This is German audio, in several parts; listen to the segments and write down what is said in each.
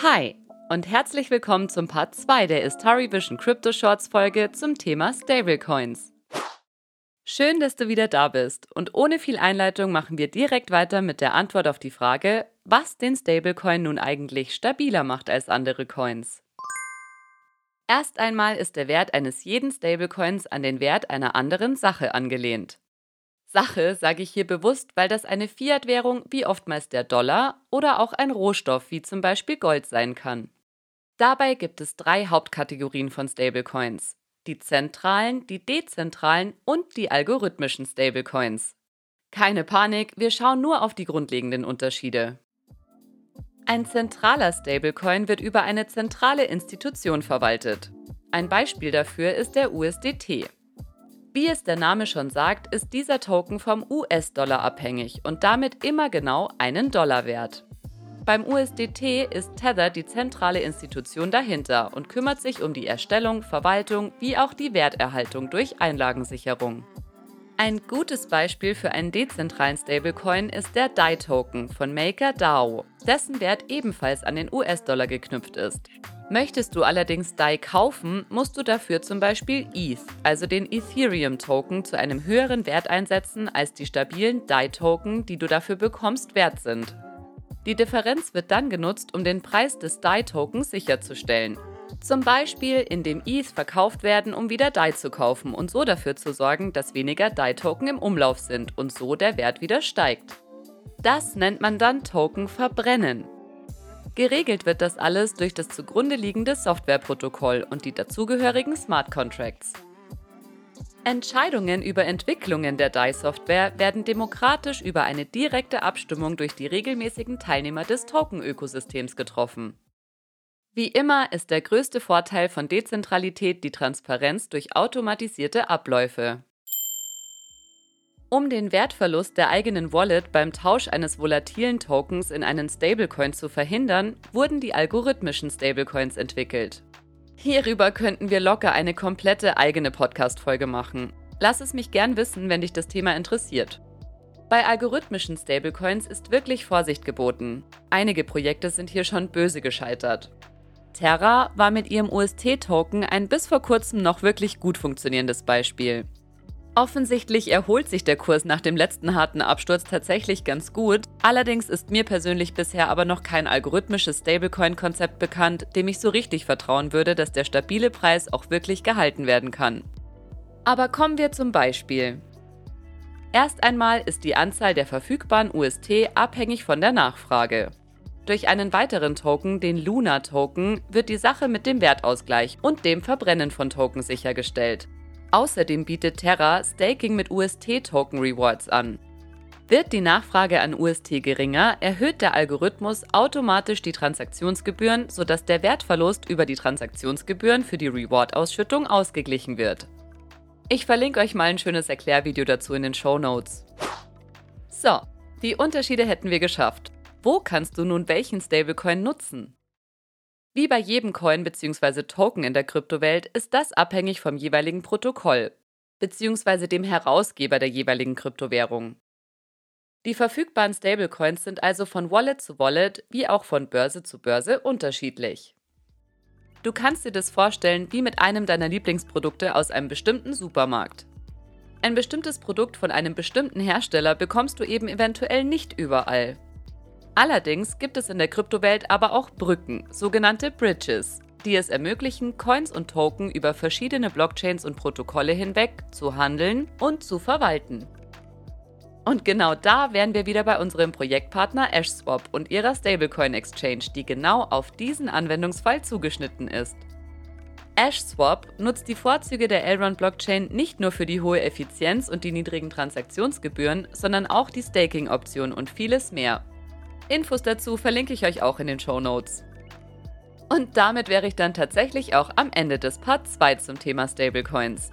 Hi und herzlich willkommen zum Part 2 der Istari Vision Crypto Shorts Folge zum Thema Stablecoins. Schön, dass du wieder da bist und ohne viel Einleitung machen wir direkt weiter mit der Antwort auf die Frage, was den Stablecoin nun eigentlich stabiler macht als andere Coins. Erst einmal ist der Wert eines jeden Stablecoins an den Wert einer anderen Sache angelehnt. Sache sage ich hier bewusst, weil das eine Fiat-Währung wie oftmals der Dollar oder auch ein Rohstoff wie zum Beispiel Gold sein kann. Dabei gibt es drei Hauptkategorien von Stablecoins. Die zentralen, die dezentralen und die algorithmischen Stablecoins. Keine Panik, wir schauen nur auf die grundlegenden Unterschiede. Ein zentraler Stablecoin wird über eine zentrale Institution verwaltet. Ein Beispiel dafür ist der USDT. Wie es der Name schon sagt, ist dieser Token vom US-Dollar abhängig und damit immer genau einen Dollar wert. Beim USDT ist Tether die zentrale Institution dahinter und kümmert sich um die Erstellung, Verwaltung wie auch die Werterhaltung durch Einlagensicherung. Ein gutes Beispiel für einen dezentralen Stablecoin ist der DAI-Token von MakerDAO, dessen Wert ebenfalls an den US-Dollar geknüpft ist. Möchtest du allerdings DAI kaufen, musst du dafür zum Beispiel ETH, also den Ethereum-Token, zu einem höheren Wert einsetzen, als die stabilen DAI-Token, die du dafür bekommst, wert sind. Die Differenz wird dann genutzt, um den Preis des DAI-Tokens sicherzustellen. Zum Beispiel, indem ETH verkauft werden, um wieder DAI zu kaufen und so dafür zu sorgen, dass weniger DAI-Token im Umlauf sind und so der Wert wieder steigt. Das nennt man dann Token verbrennen. Geregelt wird das alles durch das zugrunde liegende Softwareprotokoll und die dazugehörigen Smart Contracts. Entscheidungen über Entwicklungen der DAI-Software werden demokratisch über eine direkte Abstimmung durch die regelmäßigen Teilnehmer des Token-Ökosystems getroffen. Wie immer ist der größte Vorteil von Dezentralität die Transparenz durch automatisierte Abläufe. Um den Wertverlust der eigenen Wallet beim Tausch eines volatilen Tokens in einen Stablecoin zu verhindern, wurden die algorithmischen Stablecoins entwickelt. Hierüber könnten wir locker eine komplette eigene Podcast-Folge machen. Lass es mich gern wissen, wenn dich das Thema interessiert. Bei algorithmischen Stablecoins ist wirklich Vorsicht geboten. Einige Projekte sind hier schon böse gescheitert. Terra war mit ihrem UST-Token ein bis vor kurzem noch wirklich gut funktionierendes Beispiel. Offensichtlich erholt sich der Kurs nach dem letzten harten Absturz tatsächlich ganz gut. Allerdings ist mir persönlich bisher aber noch kein algorithmisches Stablecoin-Konzept bekannt, dem ich so richtig vertrauen würde, dass der stabile Preis auch wirklich gehalten werden kann. Aber kommen wir zum Beispiel. Erst einmal ist die Anzahl der verfügbaren UST abhängig von der Nachfrage. Durch einen weiteren Token, den Luna Token, wird die Sache mit dem Wertausgleich und dem Verbrennen von Tokens sichergestellt. Außerdem bietet Terra Staking mit UST-Token Rewards an. Wird die Nachfrage an UST geringer, erhöht der Algorithmus automatisch die Transaktionsgebühren, sodass der Wertverlust über die Transaktionsgebühren für die Reward-Ausschüttung ausgeglichen wird. Ich verlinke euch mal ein schönes Erklärvideo dazu in den Show Notes. So, die Unterschiede hätten wir geschafft. Wo kannst du nun welchen Stablecoin nutzen? Wie bei jedem Coin bzw. Token in der Kryptowelt ist das abhängig vom jeweiligen Protokoll bzw. dem Herausgeber der jeweiligen Kryptowährung. Die verfügbaren Stablecoins sind also von Wallet zu Wallet wie auch von Börse zu Börse unterschiedlich. Du kannst dir das vorstellen wie mit einem deiner Lieblingsprodukte aus einem bestimmten Supermarkt. Ein bestimmtes Produkt von einem bestimmten Hersteller bekommst du eben eventuell nicht überall. Allerdings gibt es in der Kryptowelt aber auch Brücken, sogenannte Bridges, die es ermöglichen, Coins und Token über verschiedene Blockchains und Protokolle hinweg zu handeln und zu verwalten. Und genau da wären wir wieder bei unserem Projektpartner AshSwap und ihrer Stablecoin Exchange, die genau auf diesen Anwendungsfall zugeschnitten ist. AshSwap nutzt die Vorzüge der Elrond-Blockchain nicht nur für die hohe Effizienz und die niedrigen Transaktionsgebühren, sondern auch die Staking-Option und vieles mehr. Infos dazu verlinke ich euch auch in den Show Notes. Und damit wäre ich dann tatsächlich auch am Ende des Part 2 zum Thema Stablecoins.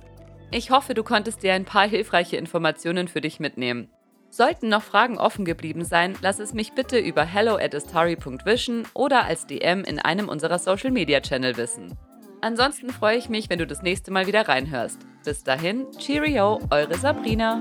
Ich hoffe, du konntest dir ein paar hilfreiche Informationen für dich mitnehmen. Sollten noch Fragen offen geblieben sein, lass es mich bitte über hello at astari.vision oder als DM in einem unserer Social Media Channel wissen. Ansonsten freue ich mich, wenn du das nächste Mal wieder reinhörst. Bis dahin, Cheerio, eure Sabrina.